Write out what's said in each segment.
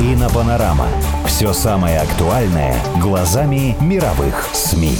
Инопанорама. Все самое актуальное глазами мировых СМИ.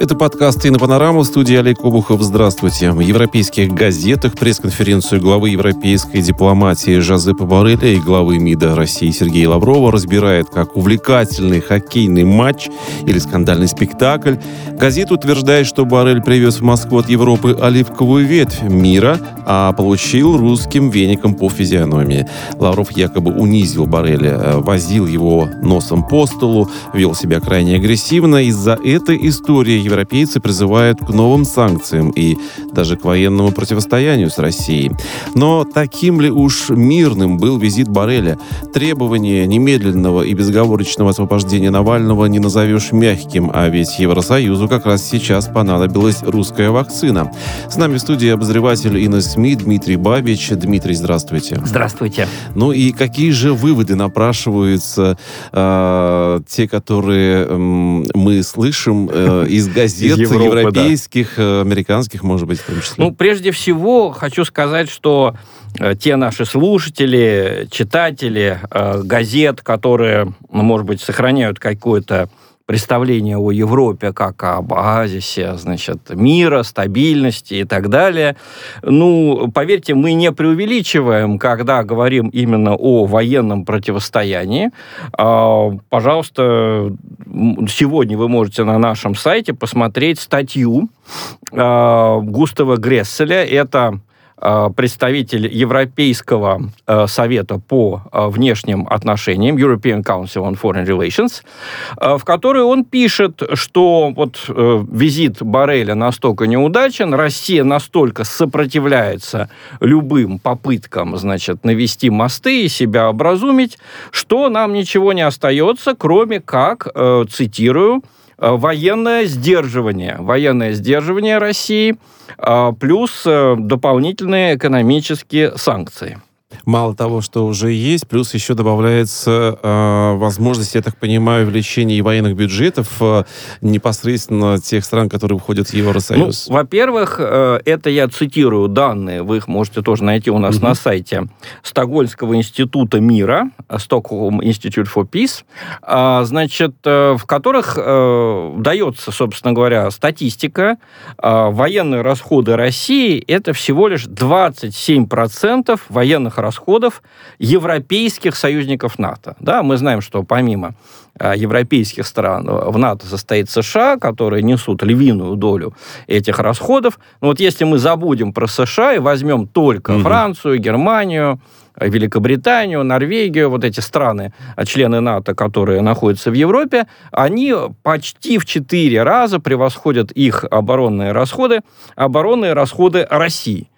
Это подкаст «И на панораму» в студии Олег Обухов. Здравствуйте. В европейских газетах пресс-конференцию главы европейской дипломатии Жозепа Барреля и главы МИДа России Сергея Лаврова разбирает как увлекательный хоккейный матч или скандальный спектакль. Газета утверждает, что Барель привез в Москву от Европы оливковую ветвь мира, а получил русским веником по физиономии. Лавров якобы унизил Барреля, возил его носом по столу, вел себя крайне агрессивно. Из-за этой истории европейцы призывают к новым санкциям и даже к военному противостоянию с Россией. Но таким ли уж мирным был визит Барреля? Требование немедленного и безоговорочного освобождения Навального не назовешь мягким, а ведь Евросоюзу как раз сейчас понадобилась русская вакцина. С нами в студии обозреватель ИНА СМИ Дмитрий Бабич. Дмитрий, здравствуйте. Здравствуйте. Ну и какие же выводы напрашиваются э, те, которые э, мы слышим э, из газет Европы, европейских, да. американских, может быть, в том числе? Ну, прежде всего, хочу сказать, что э, те наши слушатели, читатели э, газет, которые, ну, может быть, сохраняют какое-то представление о Европе как об оазисе, значит, мира, стабильности и так далее. Ну, поверьте, мы не преувеличиваем, когда говорим именно о военном противостоянии. Пожалуйста, сегодня вы можете на нашем сайте посмотреть статью Густава Гресселя. Это представитель Европейского совета по внешним отношениям, European Council on Foreign Relations, в которой он пишет, что вот визит Барреля настолько неудачен, Россия настолько сопротивляется любым попыткам, значит, навести мосты и себя образумить, что нам ничего не остается, кроме как, цитирую, военное сдерживание, военное сдерживание России, плюс дополнительные экономические санкции. Мало того, что уже есть, плюс еще добавляется э, возможность, я так понимаю, увеличения военных бюджетов э, непосредственно тех стран, которые входят в Евросоюз. Ну, во-первых, э, это я цитирую данные, вы их можете тоже найти у нас угу. на сайте Стокгольмского института мира, Stockholm Institute for Peace, э, значит, э, в которых э, дается, собственно говоря, статистика. Э, военные расходы России это всего лишь 27% военных расходов расходов европейских союзников НАТО. Да, мы знаем, что помимо европейских стран в НАТО состоит США, которые несут львиную долю этих расходов. Но вот если мы забудем про США и возьмем только угу. Францию, Германию, Великобританию, Норвегию, вот эти страны, члены НАТО, которые находятся в Европе, они почти в 4 раза превосходят их оборонные расходы, оборонные расходы России.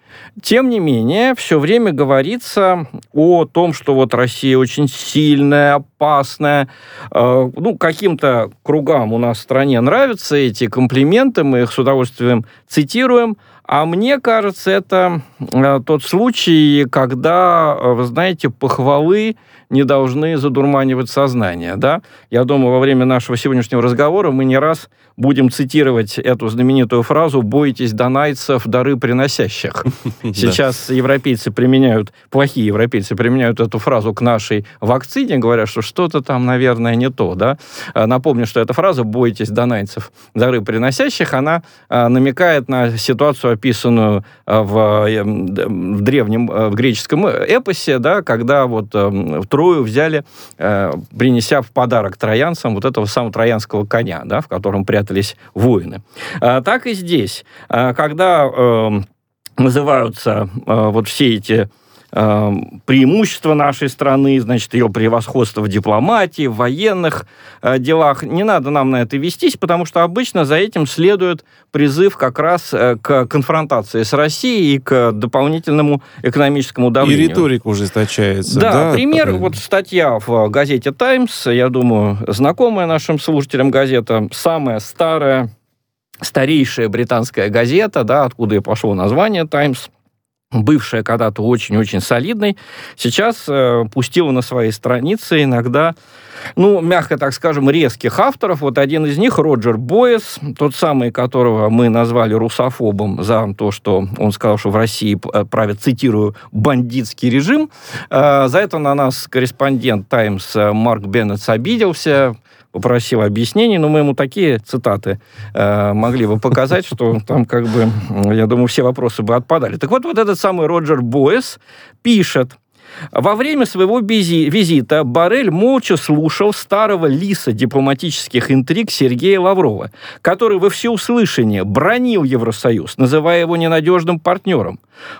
Тем не менее, все время говорится о том, что вот Россия очень сильная, опасная. Ну, каким-то кругам у нас в стране нравятся эти комплименты, мы их с удовольствием цитируем. А мне кажется, это тот случай, когда, вы знаете, похвалы не должны задурманивать сознание. Да? Я думаю, во время нашего сегодняшнего разговора мы не раз будем цитировать эту знаменитую фразу «бойтесь донайцев, дары приносящих». Сейчас европейцы применяют, плохие европейцы применяют эту фразу к нашей вакцине, говорят, что что-то там, наверное, не то. Да? Напомню, что эта фраза «бойтесь донайцев, дары приносящих», она намекает на ситуацию, описанную в, в древнем в греческом эпосе, да, когда вот Трою взяли, принеся в подарок троянцам вот этого самого троянского коня, да, в котором прятались воины. Так и здесь. Когда называются вот все эти э, преимущества нашей страны, значит, ее превосходство в дипломатии, в военных э, делах. Не надо нам на это вестись, потому что обычно за этим следует призыв как раз э, к конфронтации с Россией и к дополнительному экономическому давлению. И риторика ужесточается. Да, Да, пример, правильно. вот статья в газете «Таймс», я думаю, знакомая нашим слушателям газета, самая старая, старейшая британская газета, да, откуда и пошло название «Таймс», бывшая когда-то очень-очень солидной, сейчас э, пустила на свои страницы иногда, ну, мягко так скажем, резких авторов. Вот один из них, Роджер Бойес, тот самый, которого мы назвали русофобом за то, что он сказал, что в России э, правит, цитирую, бандитский режим. Э, за это на нас корреспондент «Таймс» Марк Беннетс обиделся, попросил объяснений, но мы ему такие цитаты э, могли бы показать, что там как бы, я думаю, все вопросы бы отпадали. Так вот, вот этот самый Роджер Бойес пишет, во время своего визита Барель молча слушал старого лиса дипломатических интриг Сергея Лаврова, который во всеуслышание бронил Евросоюз, называя его ненадежным партнером.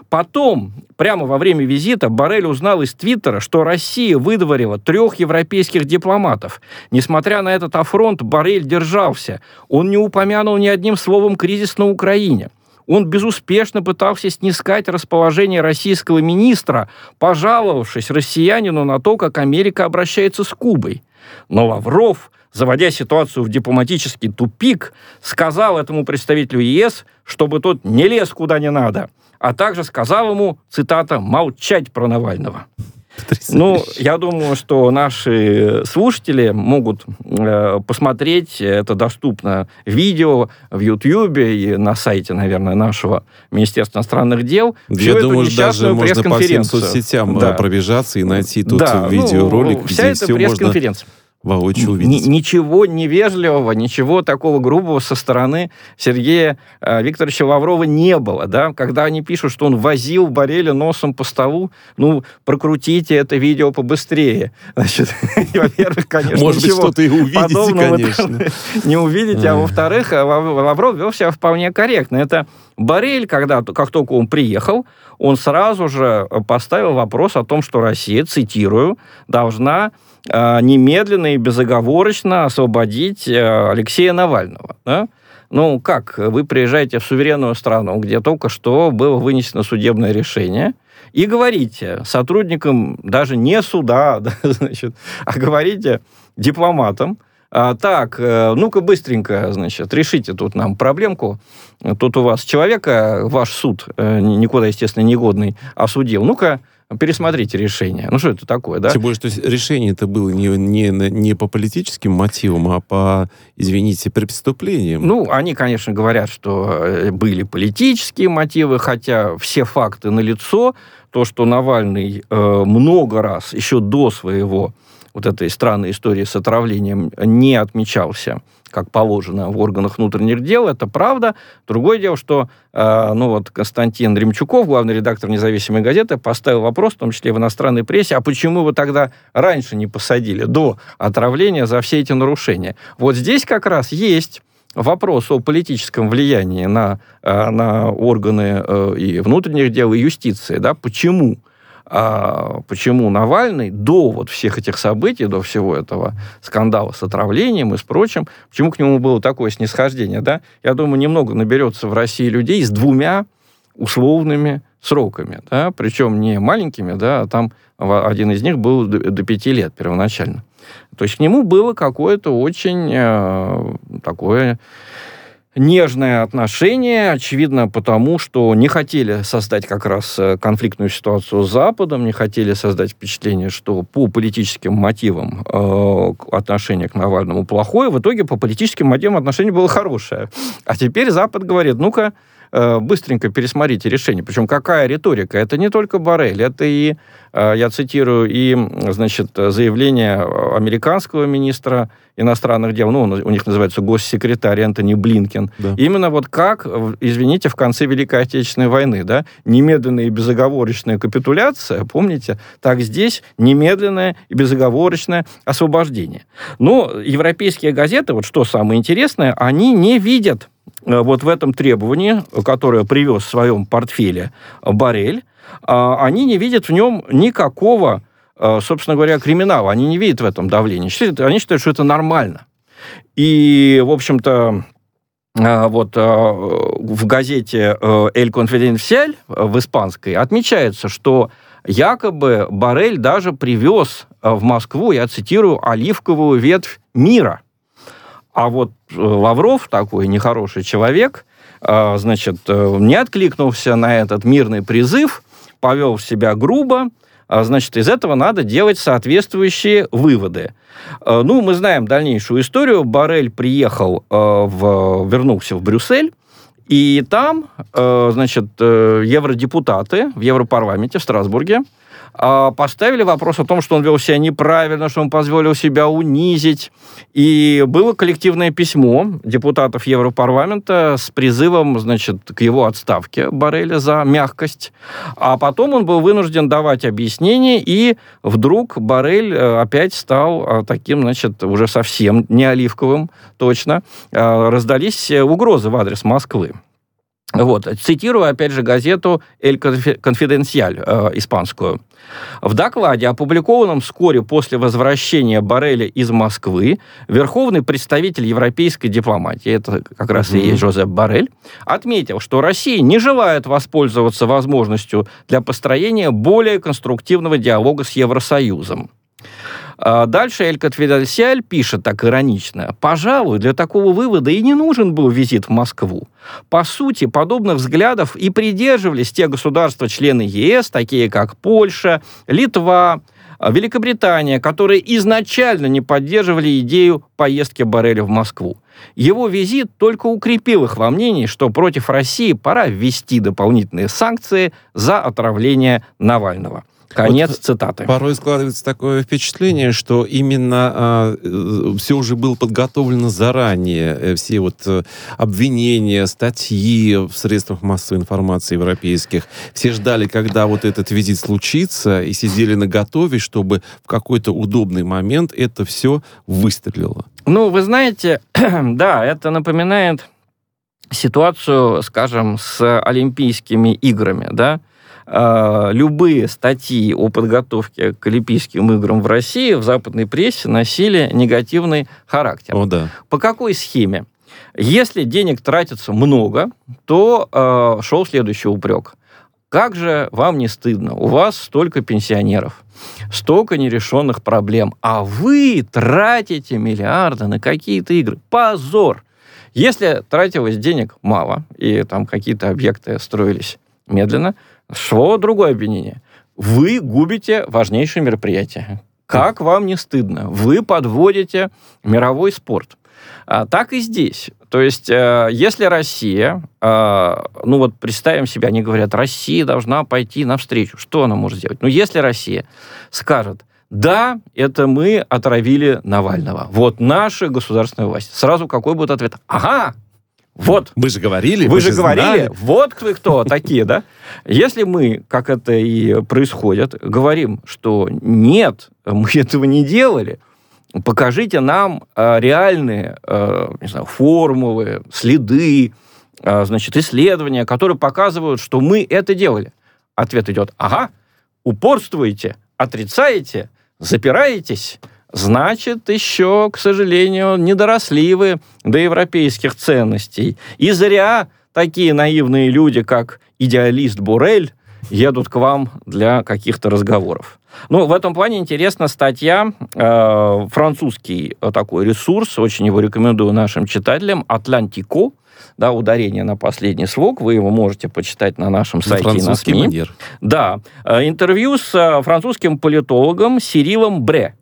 Потом, прямо во время визита, Барель узнал из Твиттера, что Россия выдворила трех европейских дипломатов. Несмотря на этот афронт, Барель держался. Он не упомянул ни одним словом кризис на Украине. Он безуспешно пытался снискать расположение российского министра, пожаловавшись россиянину на то, как Америка обращается с Кубой. Но Лавров, заводя ситуацию в дипломатический тупик, сказал этому представителю ЕС, чтобы тот не лез куда не надо, а также сказал ему, цитата, «молчать про Навального». Ну, я думаю, что наши слушатели могут э, посмотреть, это доступно видео в Ютьюбе и на сайте, наверное, нашего Министерства иностранных дел. всю Я эту думаю, что даже можно по всем соцсетям Да. э, пробежаться и найти тут Да, ну, видеоролик, вся где эта все можно. Воочию увидеть. ничего невежливого, ничего такого грубого со стороны Сергея э, Викторовича Лаврова не было, да, когда они пишут, что он возил Бореля носом по столу, ну, прокрутите это видео побыстрее. Значит, во-первых, конечно, Может быть, что-то и увидите, конечно. не увидите, а во-вторых, э, Лав- Лавров вел себя вполне корректно. Это Борель, когда, как только он приехал, он сразу же поставил вопрос о том, что Россия, цитирую, должна э, немедленно и безоговорочно освободить э, Алексея Навального. Да? Ну, как? Вы приезжаете в суверенную страну, где только что было вынесено судебное решение, и говорите сотрудникам даже не суда, да, значит, а говорите дипломатам, а, так, э, ну-ка быстренько, значит, решите тут нам проблемку. Тут у вас человека, ваш суд, э, никуда, естественно, негодный, осудил. Ну-ка, пересмотрите решение. Ну, что это такое, да? Тем более, что решение это было не, не, не по политическим мотивам, а по, извините, преступлениям. Ну, они, конечно, говорят, что э, были политические мотивы, хотя все факты налицо. То, что Навальный э, много раз, еще до своего вот этой странной истории с отравлением, не отмечался как положено в органах внутренних дел, это правда. Другое дело, что э, ну вот Константин Ремчуков, главный редактор независимой газеты, поставил вопрос, в том числе в иностранной прессе, а почему вы тогда раньше не посадили, до отравления, за все эти нарушения? Вот здесь как раз есть вопрос о политическом влиянии на, э, на органы э, и внутренних дел, и юстиции. Да? Почему? А, почему Навальный до вот всех этих событий, до всего этого скандала с отравлением и с прочим, почему к нему было такое снисхождение? Да? Я думаю, немного наберется в России людей с двумя условными сроками, да? причем не маленькими, да, а там один из них был до пяти лет первоначально. То есть к нему было какое-то очень э, такое нежное отношение, очевидно, потому что не хотели создать как раз э, конфликтную ситуацию с Западом, не хотели создать впечатление, что по политическим мотивам э, отношение к Навальному плохое, в итоге по политическим мотивам отношение было хорошее. А теперь Запад говорит, ну-ка, быстренько пересмотрите решение. Причем какая риторика? Это не только Боррель, это и, э, я цитирую, и, значит, заявление э, американского министра иностранных дел, ну, он- у них называется госсекретарь Антони Блинкен. Да. Именно вот как, извините, в конце Великой Отечественной войны, да, немедленная и безоговорочная капитуляция, помните, так здесь немедленное и безоговорочное освобождение. Но европейские газеты, вот что самое интересное, они не видят вот в этом требовании, которое привез в своем портфеле Барель, они не видят в нем никакого, собственно говоря, криминала. Они не видят в этом давления. Они считают, что это нормально. И, в общем-то, вот в газете «Эль Конфиденциаль» в испанской отмечается, что якобы Барель даже привез в Москву, я цитирую, оливковую ветвь мира – а вот э, Лавров, такой нехороший человек, э, значит, э, не откликнулся на этот мирный призыв, повел себя грубо, значит, из этого надо делать соответствующие выводы. Ну, мы знаем дальнейшую историю. Барель приехал, в, вернулся в Брюссель, и там, значит, евродепутаты в Европарламенте в Страсбурге поставили вопрос о том, что он вел себя неправильно, что он позволил себя унизить. И было коллективное письмо депутатов Европарламента с призывом, значит, к его отставке Барреля за мягкость. А потом он был вынужден давать объяснения, и вдруг Барель э, опять стал э, таким, значит, уже совсем не оливковым, точно. Э, раздались угрозы в адрес Москвы. Вот. Цитирую, опять же, газету «Эль Конфиденциаль» э, испанскую. В докладе, опубликованном вскоре после возвращения Барреля из Москвы, верховный представитель европейской дипломатии, это как раз mm-hmm. и есть Жозеп Барель, отметил, что Россия не желает воспользоваться возможностью для построения более конструктивного диалога с Евросоюзом. А дальше Эль Конфиденциаль пишет так иронично. «Пожалуй, для такого вывода и не нужен был визит в Москву. По сути, подобных взглядов и придерживались те государства-члены ЕС, такие как Польша, Литва, Великобритания, которые изначально не поддерживали идею поездки Барреля в Москву. Его визит только укрепил их во мнении, что против России пора ввести дополнительные санкции за отравление Навального. Конец вот цитаты. Порой складывается такое впечатление, что именно а, э, все уже было подготовлено заранее. Э, все вот э, обвинения, статьи в средствах массовой информации европейских. Все ждали, когда вот этот визит случится, и сидели на готове, чтобы в какой-то удобный момент это все выстрелило. Ну, вы знаете, да, это напоминает ситуацию, скажем, с Олимпийскими играми, да, любые статьи о подготовке к Олимпийским играм в России в западной прессе носили негативный характер. О, да. По какой схеме? Если денег тратится много, то э, шел следующий упрек. Как же вам не стыдно? У вас столько пенсионеров, столько нерешенных проблем, а вы тратите миллиарды на какие-то игры. Позор! Если тратилось денег мало, и там какие-то объекты строились медленно, шло другое обвинение. Вы губите важнейшее мероприятие. Как вам не стыдно? Вы подводите мировой спорт. А, так и здесь. То есть, э, если Россия, э, ну вот представим себе, они говорят, Россия должна пойти навстречу. Что она может сделать? Ну, если Россия скажет, да, это мы отравили Навального. Вот наша государственная власть. Сразу какой будет ответ? Ага, вот. Мы же говорили. Вы же говорили. Знали. Вот вы кто такие, да? Если мы, как это и происходит, говорим, что нет, мы этого не делали, покажите нам э, реальные э, не знаю, формулы, следы, э, значит, исследования, которые показывают, что мы это делали. Ответ идет, ага, упорствуете, отрицаете, запираетесь, значит, еще, к сожалению, не доросли вы до европейских ценностей. И зря такие наивные люди, как идеалист Бурель, едут к вам для каких-то разговоров. Ну, в этом плане интересна статья, э, французский такой ресурс, очень его рекомендую нашим читателям, «Атлантико», да, ударение на последний слог, вы его можете почитать на нашем сайте и на СМИ. Манер. Да, э, интервью с э, французским политологом Сирилом Бре.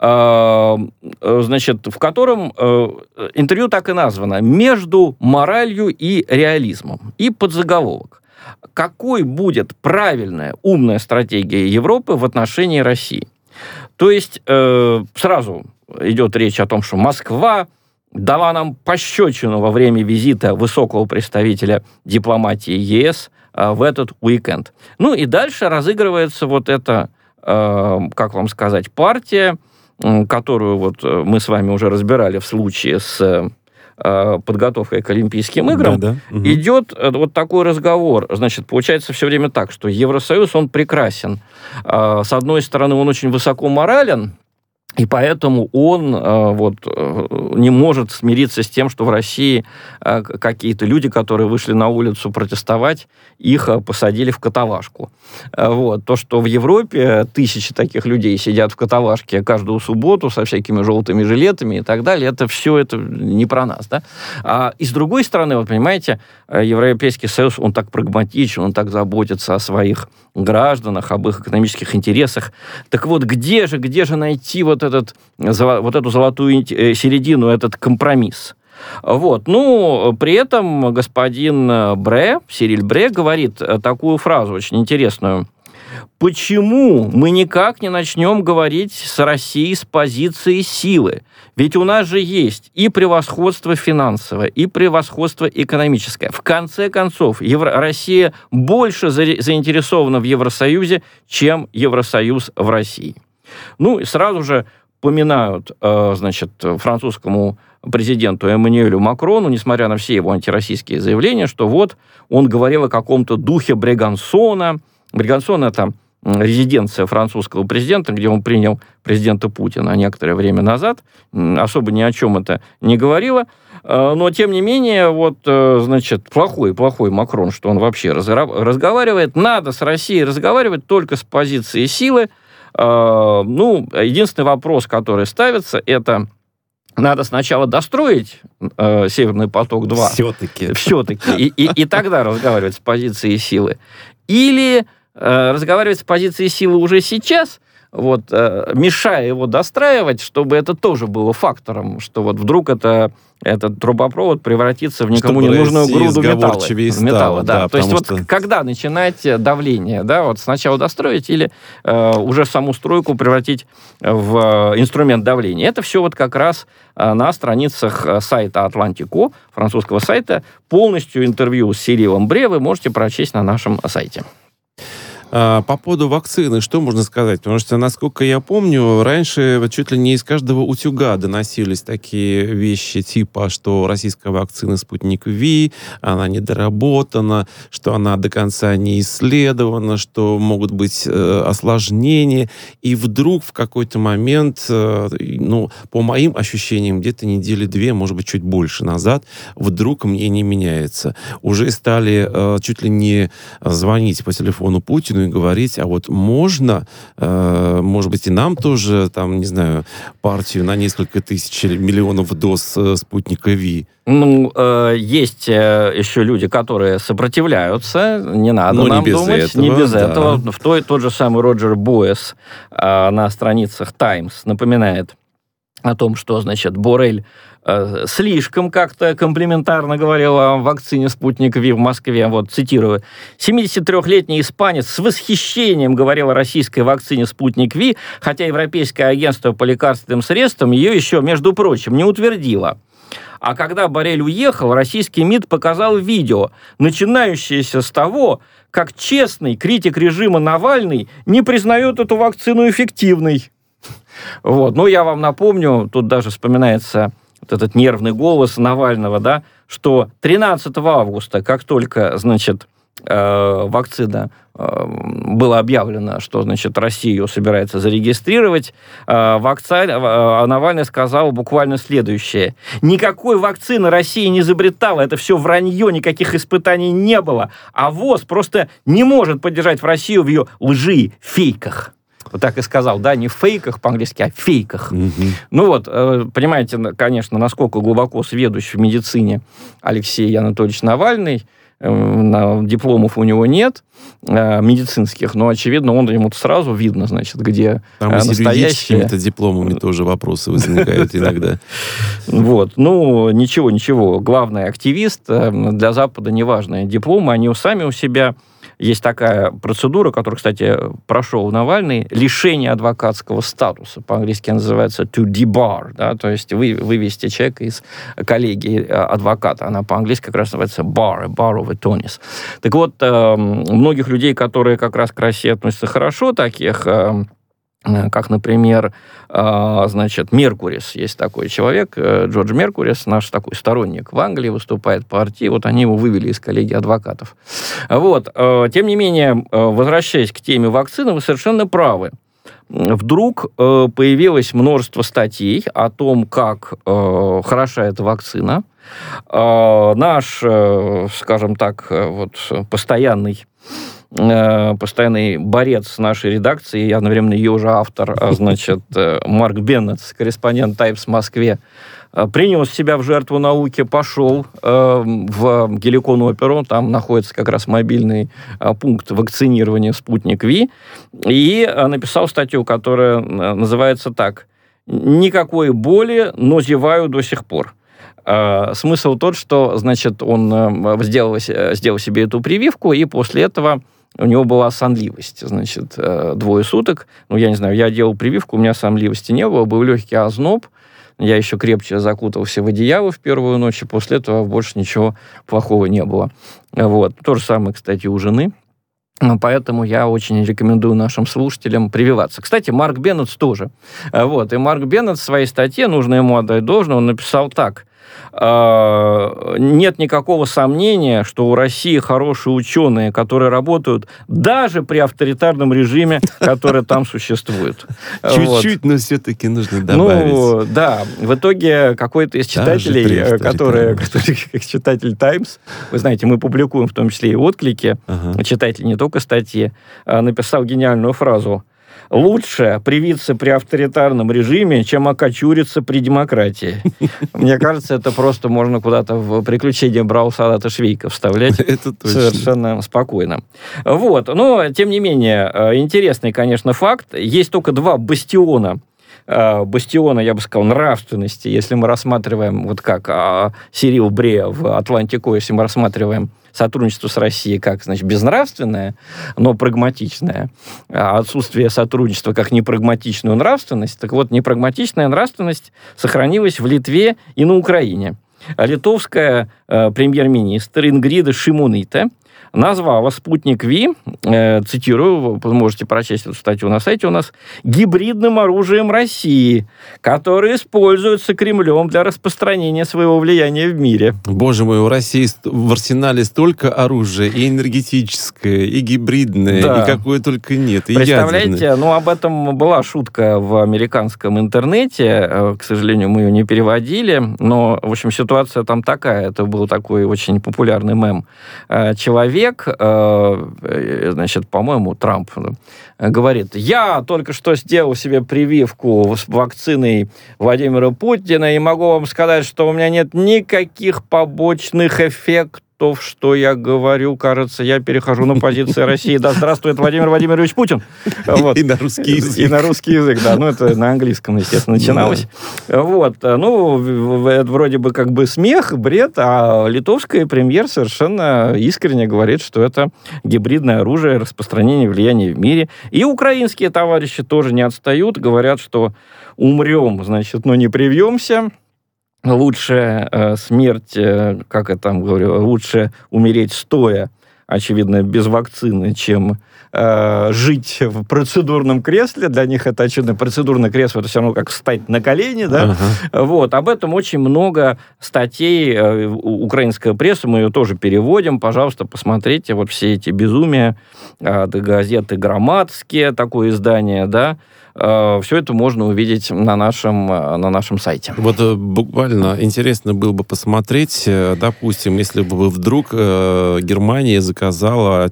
Э, значит, в котором э, интервью так и названо «Между моралью и реализмом». И подзаголовок. Какой будет правильная, умная стратегия Европы в отношении России? То есть э, сразу идет речь о том, что Москва дала нам пощечину во время визита высокого представителя дипломатии ЕС в этот уикенд. Ну и дальше разыгрывается вот эта, как вам сказать, партия, которую вот э, мы с вами уже разбирали в случае с э, подготовкой к Олимпийским играм, Да, да. Мгм. идет э, вот такой разговор. Значит, получается все время так, что Евросоюз, он прекрасен. А, С одной стороны, он очень высоко морален, и поэтому он э, вот, э, не может смириться с тем, что в России э, какие-то люди, которые вышли на улицу протестовать, их посадили в каталажку. Вот. То, что в Европе тысячи таких людей сидят в каталажке каждую субботу со всякими желтыми жилетами и так далее, это все это не про нас. Да? А, и с другой стороны, вот понимаете, Европейский Союз, он так прагматичен, он так заботится о своих гражданах, об их экономических интересах. Так вот, где же, где же найти вот, этот, вот эту золотую э, середину, этот компромисс? Вот. Ну, при этом господин Бре, Сириль Бре, говорит э, такую фразу очень интересную. Почему мы никак не начнем говорить с Россией с позиции силы? Ведь у нас же есть и превосходство финансовое, и превосходство экономическое. В конце концов, Евро- Россия больше за- заинтересована в Евросоюзе, чем Евросоюз в России. Ну, и сразу же поминают, э, значит, французскому президенту Эммануэлю Макрону, несмотря на все его антироссийские заявления, что вот он говорил о каком-то духе Брегансона. Брегансон – это резиденция французского президента, где он принял президента Путина некоторое время назад. Особо ни о чем это не говорило. Э, Но, тем не менее, вот, э, значит, плохой, плохой Макрон, что он вообще разговаривает. Надо с Россией разговаривать только с позиции силы. Э, Ну, единственный вопрос, который ставится, это надо сначала достроить э, Северный поток-2 Все-таки. все-таки, и, и, и тогда разговаривать с позиции силы. Или разговаривать с позиции силы уже сейчас, вот, э, мешая его достраивать, чтобы это тоже было фактором, что вот вдруг это, этот трубопровод превратится в никому Чтобы не нужную груду металла. металла да. да, То есть вот что- когда начинать э, давление, да, вот сначала достроить или э, уже саму стройку превратить в э, инструмент давления. Это все вот как раз э, на страницах э, сайта Атлантико, французского сайта. Полностью интервью с Сирилом Бре вы можете прочесть на нашем сайте. А, По поводу вакцины, что можно сказать? Потому что, насколько я помню, раньше чуть ли не из каждого утюга доносились такие вещи, типа, что российская вакцина «Спутник Ви», она недоработана, что она до конца не исследована, что могут быть э, осложнения. И вдруг в какой-то момент, э, ну, по моим ощущениям, где-то недели две, может быть, чуть больше назад, вдруг мнение меняется. Уже стали э, чуть ли не звонить по телефону Путину и говорить, а вот можно, э, может быть, и нам тоже, там, не знаю, партию на несколько тысяч или миллионов доз э, спутника Ви. Ну, э, есть э, еще люди, которые сопротивляются, не надо Но не нам без думать, этого, не без да. этого. В той, тот же самый Роджер Боэс э, на страницах Times напоминает о том, что, значит, Борель э, слишком как-то комплиментарно говорил о вакцине «Спутник Ви» в Москве. Вот, цитирую. «73-летний испанец с восхищением говорил о российской вакцине «Спутник Ви», хотя Европейское агентство по лекарственным средствам ее еще, между прочим, не утвердило. А когда Борель уехал, российский МИД показал видео, начинающееся с того, как честный критик режима Навальный не признает эту вакцину эффективной. Вот. Ну, я вам напомню, тут даже вспоминается вот этот нервный голос Навального, да, что 13 августа, как только, значит, э, вакцина э, было объявлено, что, значит, Россия ее собирается зарегистрировать, э, вакци- э, Навальный сказал буквально следующее. Никакой вакцины Россия не изобретала, это все вранье, никаких испытаний не было. А ВОЗ просто не может поддержать в Россию в ее лжи, фейках. Так и сказал, да, не в фейках по-английски, а в фейках. Ну вот, э, понимаете, конечно, насколько глубоко сведущ в медицине Алексей Анатольевич Навальный. Э, Дипломов у него нет э, медицинских, но, очевидно, он ему сразу видно, значит, где Там настоящее. юридическими-то дипломами тоже вопросы возникают иногда. Вот, ну, ничего, ничего. Главный активист для Запада неважно. Дипломы, они сами у себя. Есть такая процедура, которую, кстати, прошел Навальный, лишение адвокатского статуса. По-английски называется to debar, да, то есть вы, вывести человека из коллегии э, адвоката. Она по-английски как раз называется bar, bar of attorneys. Так вот, э, многих людей, которые как раз к России относятся хорошо, таких э, Э, как, например, э, значит, Меркурис. Есть такой человек, э, Джордж Меркурис, наш такой сторонник в Англии, выступает по партии. Вот они его вывели из коллегии адвокатов. Вот. Тем не менее, возвращаясь к теме вакцины, вы совершенно правы. Вдруг появилось множество статей о том, как хороша эта вакцина. Наш, скажем так, вот постоянный Э, постоянный борец нашей редакции, и одновременно ее же автор, а, значит, э, Марк Беннет, корреспондент «Таймс» в Москве, э, принял себя в жертву науки, пошел в Геликон оперу, там находится как раз мобильный пункт вакцинирования «Спутник Ви», и написал статью, которая называется так «Никакой боли, но зеваю до сих пор». Смысл тот, что, значит, он сделал, сделал себе эту прививку, и после этого у него была сонливость, значит, э, двое суток. Ну, я не знаю, я делал прививку, у меня сонливости не было, был легкий озноб, я еще крепче закутался в одеяло в первую ночь, и после этого больше ничего плохого не было. Вот. То же самое, кстати, у жены. Поэтому я очень рекомендую нашим слушателям прививаться. Кстати, Марк Беннетс тоже. Вот. И Марк Беннет в своей статье, нужно ему отдать должное, он написал так. А, нет никакого сомнения, что у России хорошие ученые, которые работают даже при авторитарном режиме, который там существует. Чуть-чуть, но все-таки нужно добавить. Ну, да. В итоге какой-то из читателей, который, который как читатель Times, вы знаете, мы публикуем в том числе и отклики, читатель не только статьи, а написал гениальную фразу – лучше привиться при авторитарном режиме, чем окочуриться при демократии. Мне кажется, это просто можно куда-то в приключение Браусалата Швейка вставлять это точно. совершенно спокойно. Вот. Но, тем не менее, э, интересный, конечно, факт. Есть только два бастиона э, бастиона, я бы сказал, нравственности, если мы рассматриваем, вот как а, Сирил Брея в «Атлантику», если мы рассматриваем сотрудничество с Россией как, значит, безнравственное, но прагматичное, а отсутствие сотрудничества как непрагматичную нравственность, так вот, непрагматичная нравственность сохранилась в Литве и на Украине. Литовская э, премьер-министр Ингрида Шимунита назвала спутник Ви, э, цитирую, вы можете прочесть эту статью на сайте у нас, гибридным оружием России, которое используется Кремлем для распространения своего влияния в мире. Боже мой, у России в арсенале столько оружия, и энергетическое, и гибридное, да. и какое только нет, и Представляете, ядерное. ну, об этом была шутка в американском интернете, э, к сожалению, мы ее не переводили, но, в общем, ситуация там такая, это был такой очень популярный мем. Э, человек человек, э, э, значит, по-моему, Трамп говорит, я только что сделал себе прививку с вакциной Владимира Путина и могу вам сказать, что у меня нет никаких побочных эффектов то, что я говорю, кажется, я перехожу на позиции России. Да, здравствует Владимир Владимирович Путин. Вот. И на русский язык. И на русский язык, да. Ну, это на английском, естественно, начиналось. Да. Вот. Ну, это вроде бы как бы смех, бред, а литовская премьер совершенно искренне говорит, что это гибридное оружие, распространение влияния в мире. И украинские товарищи тоже не отстают, говорят, что умрем, значит, но не привьемся лучше э, смерть, э, как я там говорю, лучше умереть стоя, очевидно, без вакцины, чем э, жить в процедурном кресле. Для них это, очевидно, процедурное кресло, это все равно как встать на колени, да. Uh-huh. Вот, об этом очень много статей э, украинская пресса, мы ее тоже переводим, пожалуйста, посмотрите вот все эти безумия, э, газеты «Громадские», такое издание, да, Все это можно увидеть на нашем, э, на нашем сайте. Вот э, буквально интересно было бы посмотреть, допустим, если бы вдруг Германия заказала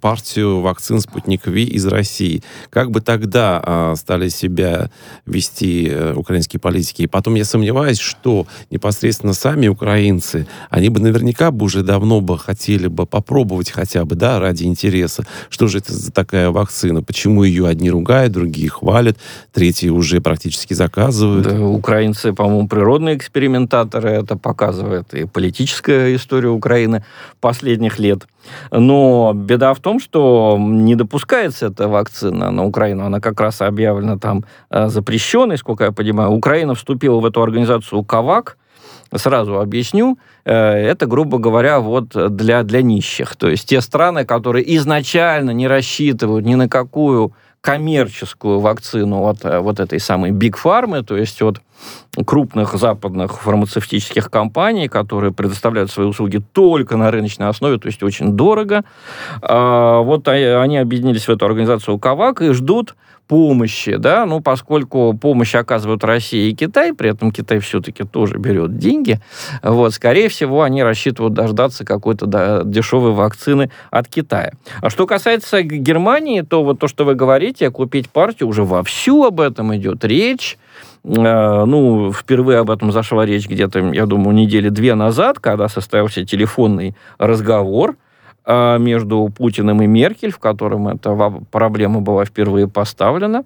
партию вакцин «Спутник Ви» из России, как бы тогда стали себя вести украинские политики? И потом я сомневаюсь, что непосредственно сами украинцы, они бы наверняка бы уже давно бы хотели бы попробовать хотя бы, да, ради интереса, что же это за такая вакцина, почему ее одни ругают, другие другие хвалят, третьи уже практически заказывают. Да, украинцы, по-моему, природные экспериментаторы, это показывает и политическая история Украины последних лет. Но беда в том, что не допускается эта вакцина на Украину. Она как раз объявлена там э, запрещенной, сколько я понимаю. Украина вступила в эту организацию КАВАК, сразу объясню, э, это, грубо говоря, вот для, для нищих. То есть те страны, которые изначально не рассчитывают ни на какую коммерческую вакцину от э, вот этой самой Big Pharma, то есть от крупных западных фармацевтических компаний, которые предоставляют свои услуги только на рыночной основе, то есть очень дорого. А, вот они объединились в эту организацию КАВАК и ждут помощи, да, ну, поскольку помощь оказывают Россия и Китай, при этом Китай все-таки тоже берет деньги, вот, скорее всего, они рассчитывают дождаться какой-то да, дешевой вакцины от Китая. А что касается Германии, то вот то, что вы говорите, купить партию, уже вовсю об этом идет речь, ну, впервые об этом зашла речь где-то, я думаю, недели две назад, когда состоялся телефонный разговор а, между Путиным и Меркель, в котором эта проблема была впервые поставлена.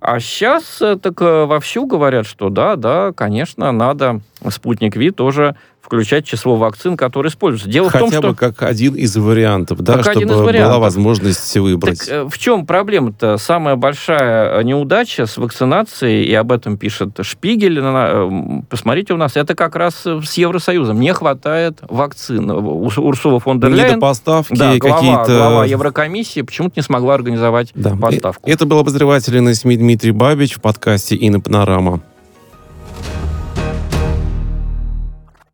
А сейчас э, так э, вовсю говорят, что да, да, конечно, надо спутник Ви тоже включать число вакцин, которые используются. Дело Хотя в том, бы что... как один из вариантов, да, как чтобы вариантов. была возможность выбрать. Так, э, в чем проблема-то? Самая большая неудача с вакцинацией, и об этом пишет Шпигель, э, посмотрите у нас, это как раз с Евросоюзом. Не хватает вакцин. Урсула фон дер Ляйен, поставки да, глава, какие-то... глава Еврокомиссии, почему-то не смогла организовать да. поставку. Это был обозреватель на СМИ Дмитрий Бабич в подкасте «Инна Панорама».